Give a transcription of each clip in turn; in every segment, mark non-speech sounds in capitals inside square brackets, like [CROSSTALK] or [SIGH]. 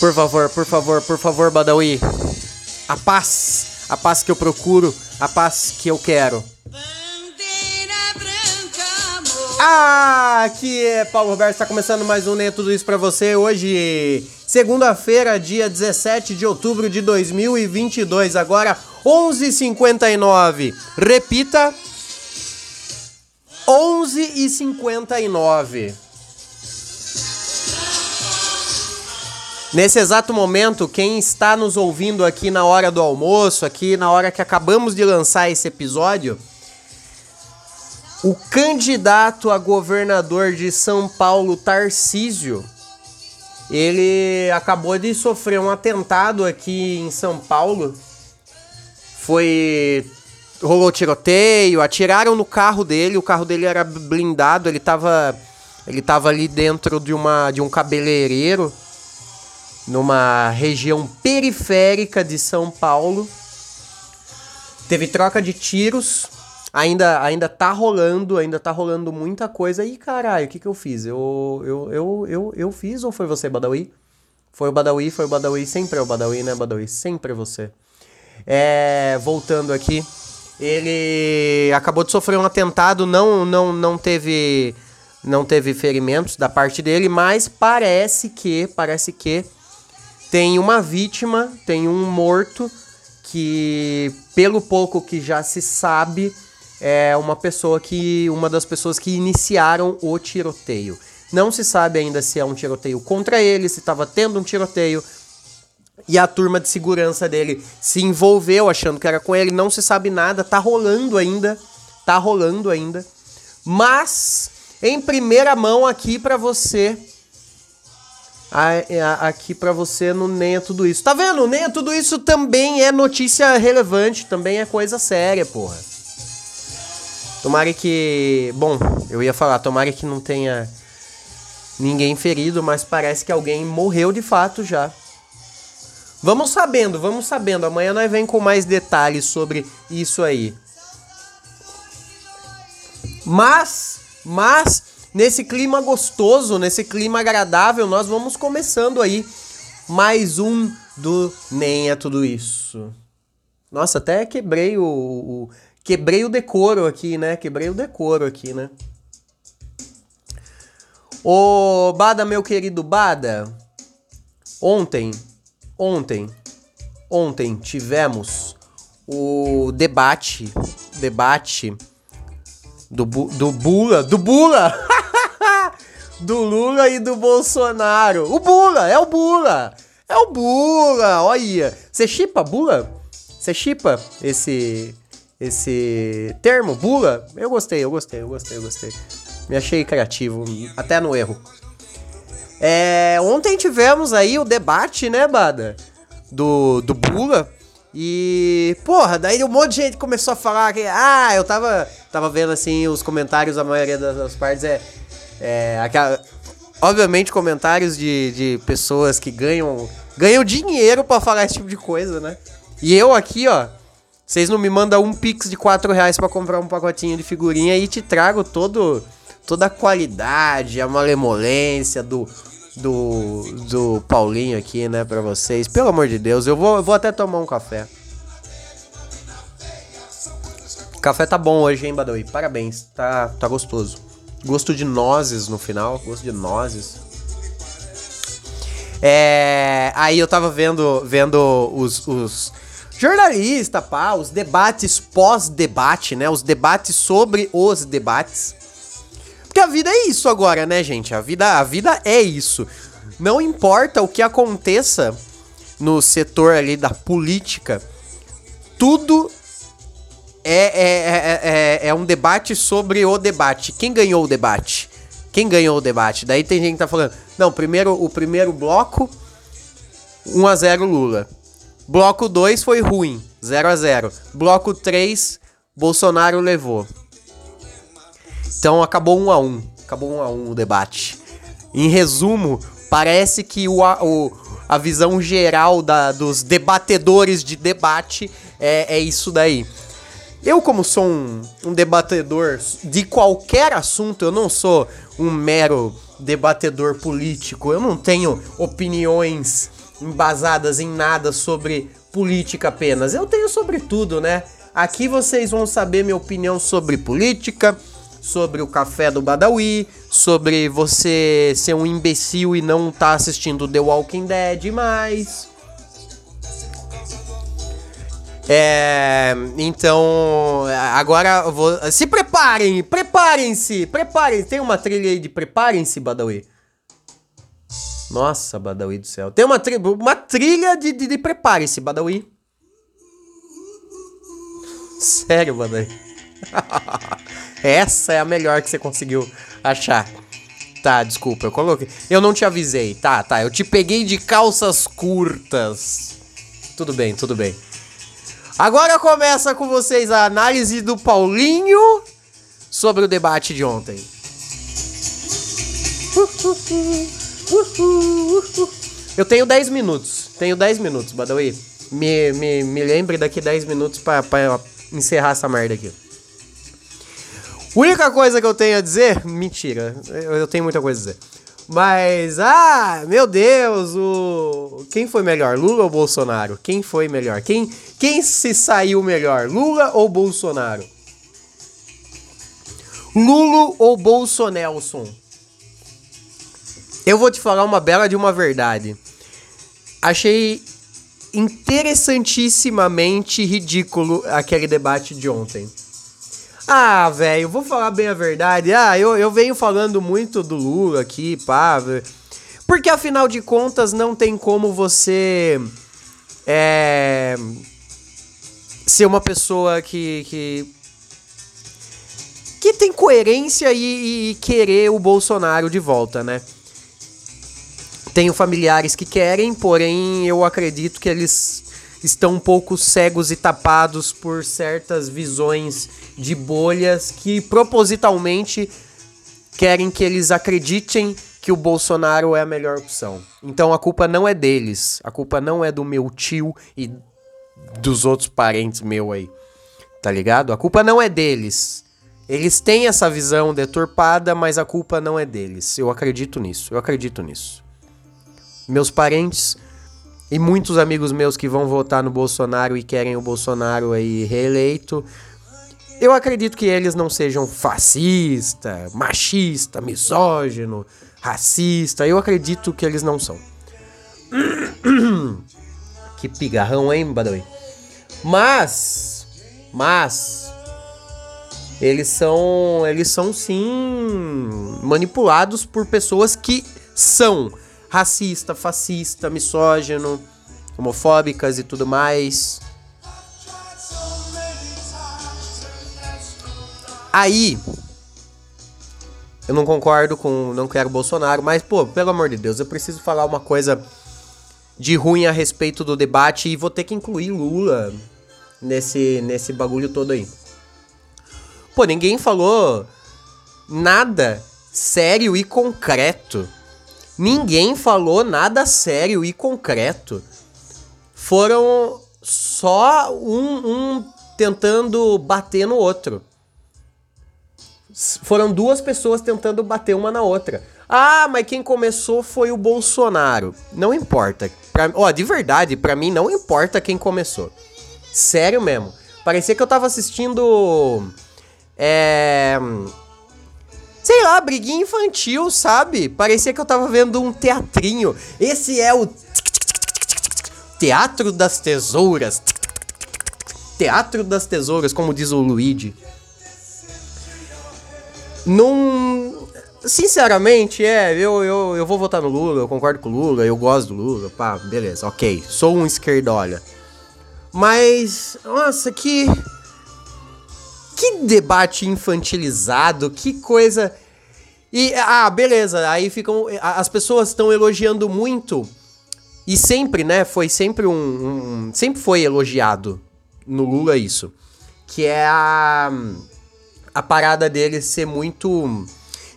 Por favor, por favor, por favor, Badawi. A paz, a paz que eu procuro, a paz que eu quero. Ah, aqui é Paulo Roberto, está começando mais um Nem Tudo Isso para você. Hoje, segunda-feira, dia 17 de outubro de 2022, agora 11h59. Repita, 11h59. Nesse exato momento, quem está nos ouvindo aqui na hora do almoço, aqui na hora que acabamos de lançar esse episódio, o candidato a governador de São Paulo, Tarcísio, ele acabou de sofrer um atentado aqui em São Paulo. Foi rolou tiroteio, atiraram no carro dele, o carro dele era blindado, ele tava ele tava ali dentro de uma de um cabeleireiro numa região periférica de São Paulo. Teve troca de tiros. Ainda, ainda tá rolando, ainda tá rolando muita coisa. E caralho, o que, que eu fiz? Eu, eu, eu, eu, eu fiz ou foi você, Badawi? Foi o Badawi, foi o Badawi, sempre é o Badawi, né, Badawi? Sempre é você. É, voltando aqui, ele acabou de sofrer um atentado, não, não, não teve, não teve ferimentos da parte dele, mas parece que, parece que tem uma vítima, tem um morto que, pelo pouco que já se sabe, é uma pessoa que. uma das pessoas que iniciaram o tiroteio. Não se sabe ainda se é um tiroteio contra ele, se estava tendo um tiroteio. E a turma de segurança dele se envolveu achando que era com ele, não se sabe nada, tá rolando ainda, tá rolando ainda. Mas em primeira mão aqui para você aqui para você no Nem é Tudo Isso. Tá vendo? Nem é Tudo Isso também é notícia relevante, também é coisa séria, porra. Tomara que. Bom, eu ia falar, tomara que não tenha ninguém ferido, mas parece que alguém morreu de fato já. Vamos sabendo, vamos sabendo. Amanhã nós vem com mais detalhes sobre isso aí. Mas, mas Nesse clima gostoso, nesse clima agradável, nós vamos começando aí mais um do Nem é Tudo Isso. Nossa, até quebrei o, o, quebrei o decoro aqui, né? Quebrei o decoro aqui, né? Ô, Bada, meu querido Bada, ontem, ontem, ontem tivemos o debate, debate do, do Bula, do Bula! [LAUGHS] do Lula e do Bolsonaro. O Bula, é o Bula. É o Bula, olha. Você chipa Bula? Você chipa esse esse termo Bula? Eu gostei, eu gostei, eu gostei, eu gostei. Me achei criativo, até no erro. É, ontem tivemos aí o debate, né, Bada? Do, do Bula. E, porra, daí um monte de gente começou a falar que, ah, eu tava, tava vendo assim os comentários, a maioria das, das partes é é, aquela, obviamente, comentários de, de pessoas que ganham, ganham dinheiro para falar esse tipo de coisa, né? E eu aqui, ó, vocês não me mandam um pix de 4 reais pra comprar um pacotinho de figurinha e te trago todo, toda a qualidade, a malemolência do, do, do Paulinho aqui, né, pra vocês. Pelo amor de Deus, eu vou, eu vou até tomar um café. Café tá bom hoje, hein, Badawi? Parabéns, tá, tá gostoso. Gosto de nozes no final, gosto de nozes. É, aí eu tava vendo, vendo os, os jornalistas, pá, os debates pós-debate, né? Os debates sobre os debates. Porque a vida é isso agora, né, gente? A vida, a vida é isso. Não importa o que aconteça no setor ali da política, tudo é, é, é, é, é um debate sobre o debate. Quem ganhou o debate? Quem ganhou o debate? Daí tem gente que tá falando, não, primeiro, o primeiro bloco, 1 a 0 Lula. Bloco 2 foi ruim, 0 a 0 Bloco 3, Bolsonaro levou. Então acabou 1 a 1 Acabou 1 a 1 o debate. Em resumo, parece que o, o, a visão geral da, dos debatedores de debate é, é isso daí. Eu, como sou um, um debatedor de qualquer assunto, eu não sou um mero debatedor político, eu não tenho opiniões embasadas em nada sobre política apenas. Eu tenho sobre tudo, né? Aqui vocês vão saber minha opinião sobre política, sobre o café do Badawi, sobre você ser um imbecil e não estar tá assistindo The Walking Dead mais. É, então, agora vou, se preparem, preparem-se, preparem. Tem uma trilha aí de preparem-se, Badawi. Nossa, Badawi do céu. Tem uma, tri uma trilha de, de, de prepare-se, Badawi. Sério, Badawi. [LAUGHS] Essa é a melhor que você conseguiu achar. Tá, desculpa, eu coloquei. Eu não te avisei. Tá, tá. Eu te peguei de calças curtas. Tudo bem, tudo bem. Agora começa com vocês a análise do Paulinho sobre o debate de ontem. Eu tenho 10 minutos. Tenho 10 minutos, Badawi. Me, me, me lembre daqui 10 minutos pra, encerrar essa merda aqui. Única coisa que eu tenho a dizer. Mentira, eu, eu tenho muita coisa a dizer. Mas, ah, meu Deus, o. Quem foi melhor, Lula ou Bolsonaro? Quem foi melhor? Quem, quem se saiu melhor, Lula ou Bolsonaro? Lula ou Bolsonelson? Eu vou te falar uma bela de uma verdade. Achei interessantissimamente ridículo aquele debate de ontem. Ah, velho, vou falar bem a verdade. Ah, eu, eu venho falando muito do Lula aqui, pá. Porque afinal de contas não tem como você. É. Ser uma pessoa que. que, que tem coerência e, e querer o Bolsonaro de volta, né? Tenho familiares que querem, porém eu acredito que eles estão um pouco cegos e tapados por certas visões de bolhas que propositalmente querem que eles acreditem que o Bolsonaro é a melhor opção. Então a culpa não é deles, a culpa não é do meu tio e dos outros parentes meu aí. Tá ligado? A culpa não é deles. Eles têm essa visão deturpada, mas a culpa não é deles. Eu acredito nisso. Eu acredito nisso. Meus parentes e muitos amigos meus que vão votar no Bolsonaro e querem o Bolsonaro aí reeleito, eu acredito que eles não sejam fascista, machista, misógino, racista. Eu acredito que eles não são. [CLEARS THROAT] que pigarrão, hein, Badawi? Mas, mas eles são, eles são sim manipulados por pessoas que são racista, fascista, misógino, homofóbicas e tudo mais. Aí, eu não concordo com, não quero Bolsonaro, mas pô, pelo amor de Deus, eu preciso falar uma coisa de ruim a respeito do debate e vou ter que incluir Lula nesse nesse bagulho todo aí. Pô, ninguém falou nada sério e concreto Ninguém falou nada sério e concreto. Foram só um, um tentando bater no outro. Foram duas pessoas tentando bater uma na outra. Ah, mas quem começou foi o Bolsonaro. Não importa. Pra, ó, de verdade, para mim não importa quem começou. Sério mesmo. Parecia que eu tava assistindo. É sei lá, briguinha infantil, sabe? Parecia que eu tava vendo um teatrinho. Esse é o Teatro das Tesouras. Teatro das Tesouras, como diz o Luigi. Num. Sinceramente, é, eu, eu, eu vou votar no Lula, eu concordo com o Lula, eu gosto do Lula, pá, beleza, ok. Sou um esquerdola. Mas, nossa, que que debate infantilizado, que coisa. E, ah, beleza, aí ficam. As pessoas estão elogiando muito. E sempre, né? Foi sempre um, um. Sempre foi elogiado no Lula isso. Que é a. A parada dele ser muito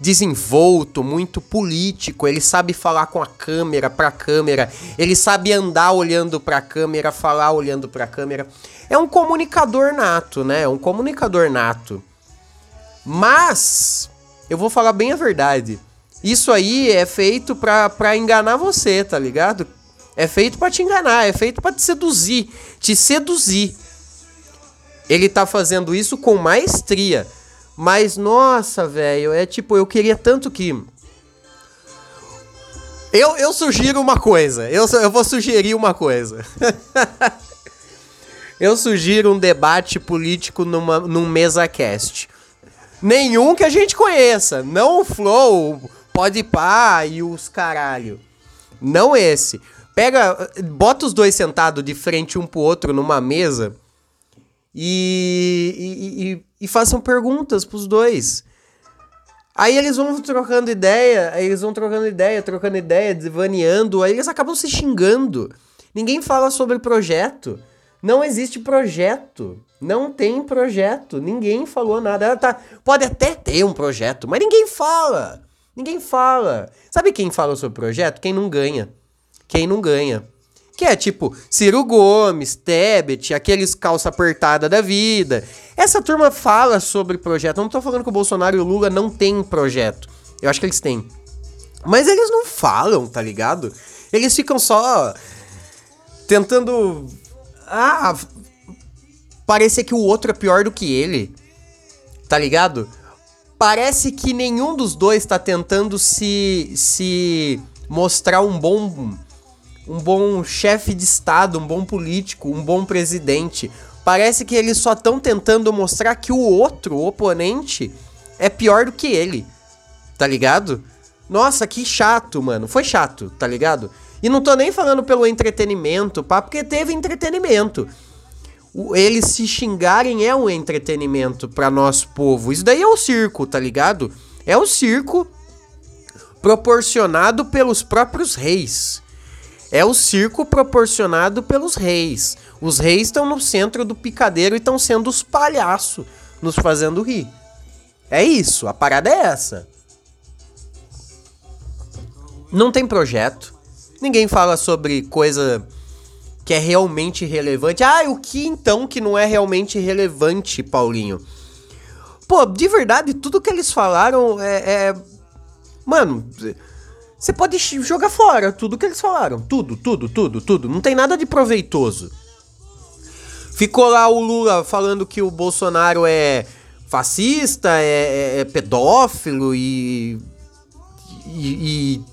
desenvolto, muito político, ele sabe falar com a câmera, pra câmera, ele sabe andar olhando pra câmera, falar olhando pra câmera é um comunicador nato, né? É um comunicador nato. Mas, eu vou falar bem a verdade. Isso aí é feito pra, pra enganar você, tá ligado? É feito para te enganar, é feito para te seduzir, te seduzir. Ele tá fazendo isso com maestria. Mas nossa, velho, é tipo, eu queria tanto que eu, eu sugiro uma coisa. Eu, eu vou sugerir uma coisa. [LAUGHS] eu sugiro um debate político numa, num mesa-cast. Nenhum que a gente conheça. Não o Flow, Pode Pá e os caralho. Não esse. Pega, bota os dois sentados de frente um pro outro numa mesa e, e, e, e façam perguntas pros dois. Aí eles vão trocando ideia, aí eles vão trocando ideia, trocando ideia, devaneando, aí eles acabam se xingando. Ninguém fala sobre projeto. Não existe projeto. Não tem projeto. Ninguém falou nada. Ela tá, pode até ter um projeto, mas ninguém fala. Ninguém fala. Sabe quem fala sobre projeto? Quem não ganha. Quem não ganha. Que é tipo Ciro Gomes, Tebet, aqueles calça apertada da vida. Essa turma fala sobre projeto. Eu não tô falando que o Bolsonaro e o Lula não têm projeto. Eu acho que eles têm. Mas eles não falam, tá ligado? Eles ficam só tentando. Ah, parecer que o outro é pior do que ele. Tá ligado? Parece que nenhum dos dois tá tentando se se mostrar um bom um bom chefe de Estado, um bom político, um bom presidente. Parece que eles só estão tentando mostrar que o outro, o oponente, é pior do que ele. Tá ligado? Nossa, que chato, mano. Foi chato, tá ligado? E não tô nem falando pelo entretenimento, pá, porque teve entretenimento. O, eles se xingarem é um entretenimento para nosso povo. Isso daí é o circo, tá ligado? É o circo proporcionado pelos próprios reis. É o circo proporcionado pelos reis. Os reis estão no centro do picadeiro e estão sendo os palhaços nos fazendo rir. É isso, a parada é essa. Não tem projeto. Ninguém fala sobre coisa que é realmente relevante. Ah, o que então que não é realmente relevante, Paulinho? Pô, de verdade, tudo que eles falaram é. é... Mano, você pode jogar fora tudo que eles falaram. Tudo, tudo, tudo, tudo. Não tem nada de proveitoso. Ficou lá o Lula falando que o Bolsonaro é fascista, é, é, é pedófilo e, e, e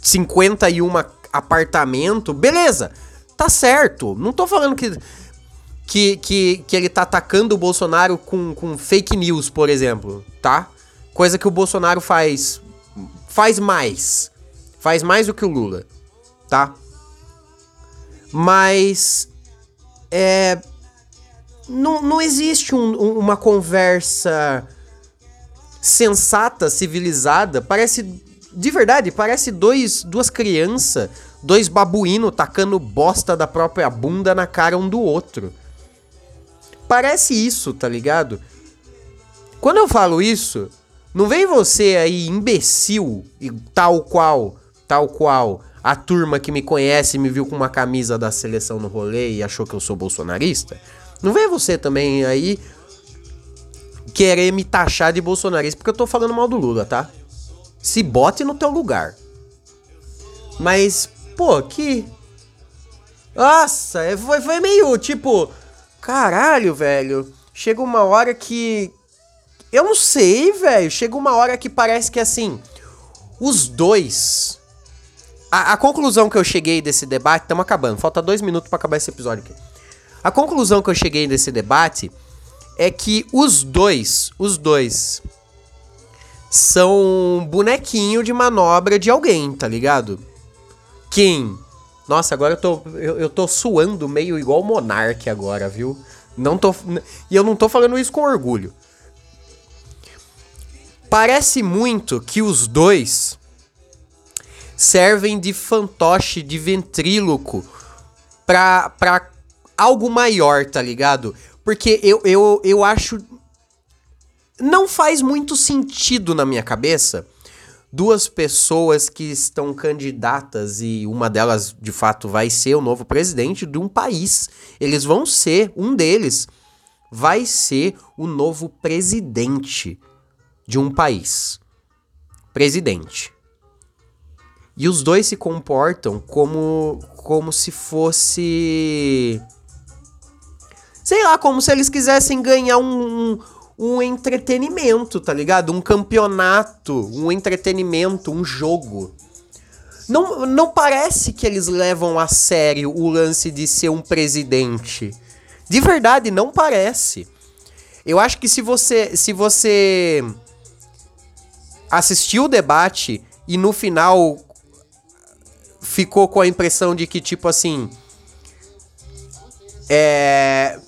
51 apartamento. Beleza, tá certo. Não tô falando que, que, que, que ele tá atacando o Bolsonaro com, com fake news, por exemplo, tá? Coisa que o Bolsonaro faz faz mais. Faz mais do que o Lula, tá? Mas é não, não existe um, uma conversa sensata, civilizada. Parece de verdade, parece dois duas crianças, dois babuínos tacando bosta da própria bunda na cara um do outro. Parece isso, tá ligado? Quando eu falo isso, não vem você aí imbecil e tal qual tal qual a turma que me conhece me viu com uma camisa da seleção no rolê e achou que eu sou bolsonarista, não vem você também aí querer me taxar de bolsonarista porque eu tô falando mal do Lula, tá? Se bote no teu lugar. Mas, pô, que. Nossa, é, foi, foi meio tipo. Caralho, velho. Chega uma hora que. Eu não sei, velho. Chega uma hora que parece que assim. Os dois a, a, conclusão que eu cheguei desse debate, estamos acabando, falta dois minutos para acabar esse episódio aqui. A conclusão que eu cheguei desse debate é que os dois, os dois, são bonequinho de manobra de alguém, tá ligado? Quem? Nossa, agora eu tô, eu, eu tô suando meio igual o Monark agora, viu? Não tô, e eu não tô falando isso com orgulho. Parece muito que os dois servem de fantoche, de ventríloco pra, pra algo maior, tá ligado? Porque eu, eu, eu acho. Não faz muito sentido na minha cabeça duas pessoas que estão candidatas e uma delas de fato vai ser o novo presidente de um país. Eles vão ser, um deles vai ser o novo presidente de um país. Presidente. E os dois se comportam como como se fosse sei lá, como se eles quisessem ganhar um, um, um entretenimento, tá ligado? Um campeonato, um entretenimento, um jogo. Não, não parece que eles levam a sério o lance de ser um presidente. De verdade, não parece. Eu acho que se você se você assistiu o debate e no final ficou com a impressão de que tipo assim, é,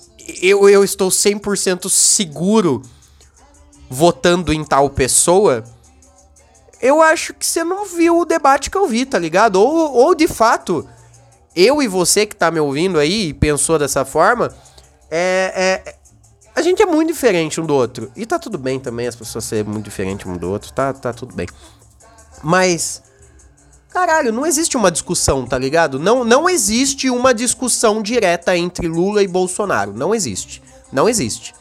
eu, eu estou 100% seguro votando em tal pessoa, eu acho que você não viu o debate que eu vi, tá ligado? Ou, ou de fato, eu e você que tá me ouvindo aí e pensou dessa forma, é, é, a gente é muito diferente um do outro. E tá tudo bem também as pessoas serem muito diferentes um do outro, tá, tá tudo bem. Mas, caralho, não existe uma discussão, tá ligado? Não, não existe uma discussão direta entre Lula e Bolsonaro. Não existe. Não existe.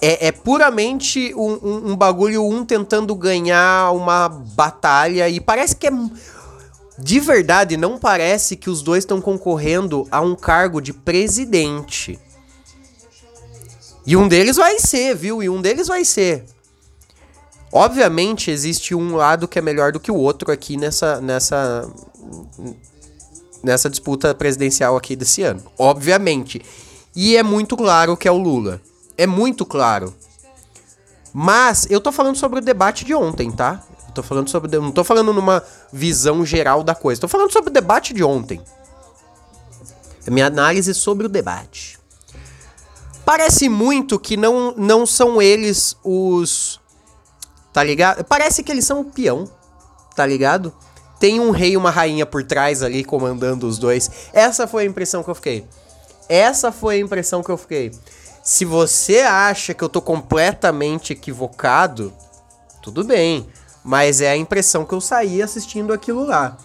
É, é puramente um, um, um, bagulho, um tentando ganhar uma batalha. E parece que é. De verdade, não parece que os dois estão concorrendo a um cargo de presidente. E um deles vai ser, viu? E um deles vai ser. Obviamente existe um lado que é melhor do que o outro aqui nessa nessa nessa disputa presidencial aqui desse ano. Obviamente. E é muito claro que é o Lula. É muito claro. Mas eu tô falando sobre o debate de ontem, tá? Eu tô falando sobre. Não tô falando numa visão geral da coisa. Tô falando sobre o debate de ontem. A minha análise sobre o debate. Parece muito que não, não são eles os. Tá ligado? Parece que eles são o peão. Tá ligado? Tem um rei e uma rainha por trás ali comandando os dois. Essa foi a impressão que eu fiquei. Essa foi a impressão que eu fiquei. Se você acha que eu tô completamente equivocado, tudo bem. Mas é a impressão que eu saí assistindo aquilo lá.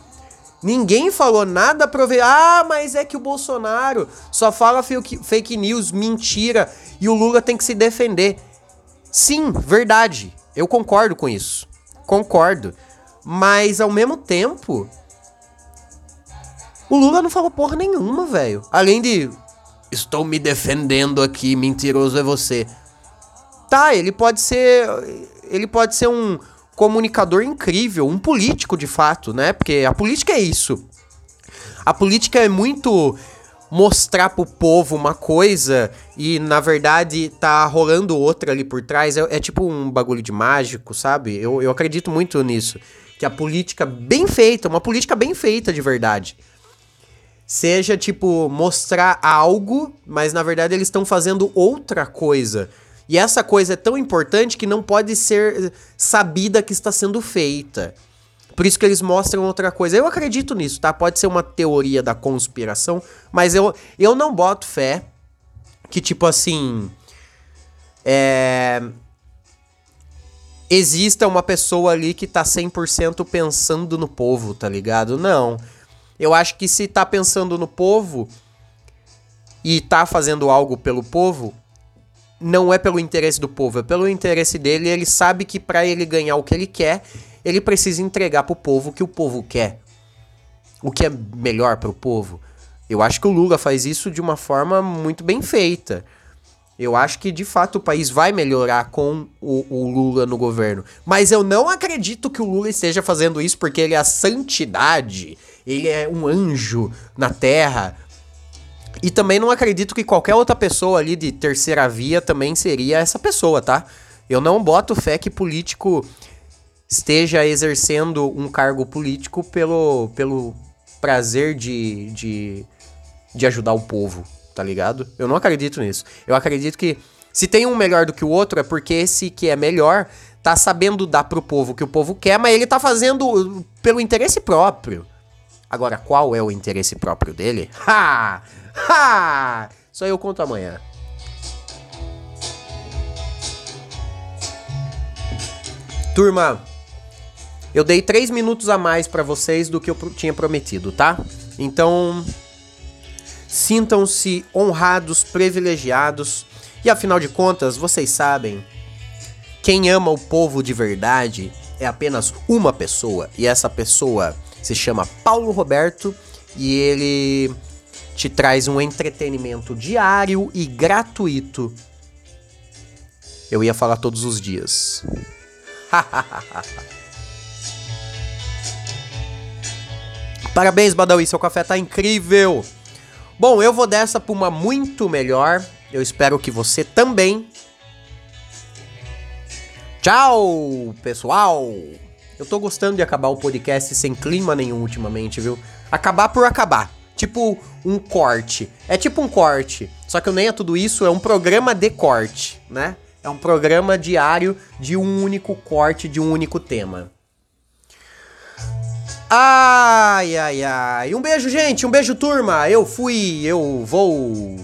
Ninguém falou nada pra ver. Ah, mas é que o Bolsonaro só fala fake news, mentira, e o Lula tem que se defender. Sim, verdade. Eu concordo com isso. Concordo. Mas ao mesmo tempo, o Lula não falou porra nenhuma, velho. Além de Estou me defendendo aqui, mentiroso é você. Tá, ele pode ser. Ele pode ser um comunicador incrível, um político de fato, né? Porque a política é isso. A política é muito mostrar pro povo uma coisa e na verdade tá rolando outra ali por trás. É, é tipo um bagulho de mágico, sabe? Eu, eu acredito muito nisso. Que a política bem feita, uma política bem feita de verdade seja tipo mostrar algo, mas na verdade eles estão fazendo outra coisa. E essa coisa é tão importante que não pode ser sabida que está sendo feita. Por isso que eles mostram outra coisa. Eu acredito nisso, tá? Pode ser uma teoria da conspiração, mas eu, eu não boto fé que, tipo assim. É. Exista uma pessoa ali que tá 100% pensando no povo, tá ligado? Não. Eu acho que se tá pensando no povo e tá fazendo algo pelo povo, não é pelo interesse do povo, é pelo interesse dele. Ele sabe que para ele ganhar o que ele quer, ele precisa entregar pro povo o que o povo quer. O que é melhor pro povo. Eu acho que o Lula faz isso de uma forma muito bem feita. Eu acho que de fato o país vai melhorar com o, o, Lula no governo. Mas eu não acredito que o Lula esteja fazendo isso porque ele é a santidade ele é um anjo na Terra. E também não acredito que qualquer outra pessoa ali de terceira via também seria essa pessoa, tá? Eu não boto fé que político esteja exercendo um cargo político pelo, pelo prazer de, de, de ajudar o povo, tá ligado? Eu não acredito nisso. Eu acredito que se tem um melhor do que o outro é porque esse que é melhor tá sabendo dar pro povo o que o povo quer, mas ele tá fazendo pelo interesse próprio. Agora, qual é o interesse próprio dele? [LAUGHS] Ha! Ha! Só eu conto amanhã. Turma, eu dei três minutos a mais para vocês do que eu tinha prometido, tá? Então, sintam-se honrados, privilegiados. E afinal de contas, vocês sabem, quem ama o povo de verdade é apenas uma pessoa e essa pessoa se chama Paulo Roberto e ele te traz um entretenimento diário e gratuito. Eu ia falar todos os dias. [LAUGHS] Parabéns, Badawi, seu café tá incrível. Bom, eu vou dessa pra uma muito melhor. Eu espero que você também. Tchau, pessoal. Eu tô gostando de acabar o podcast sem clima nenhum ultimamente, viu? Acabar por acabar. Tipo um corte. É tipo um corte. Só que eu nem é tudo isso, é um programa de corte, né? É um programa diário de um único corte, de um único tema. Ai, ai, ai. Um beijo, gente. Um beijo, turma. Eu fui, eu vou.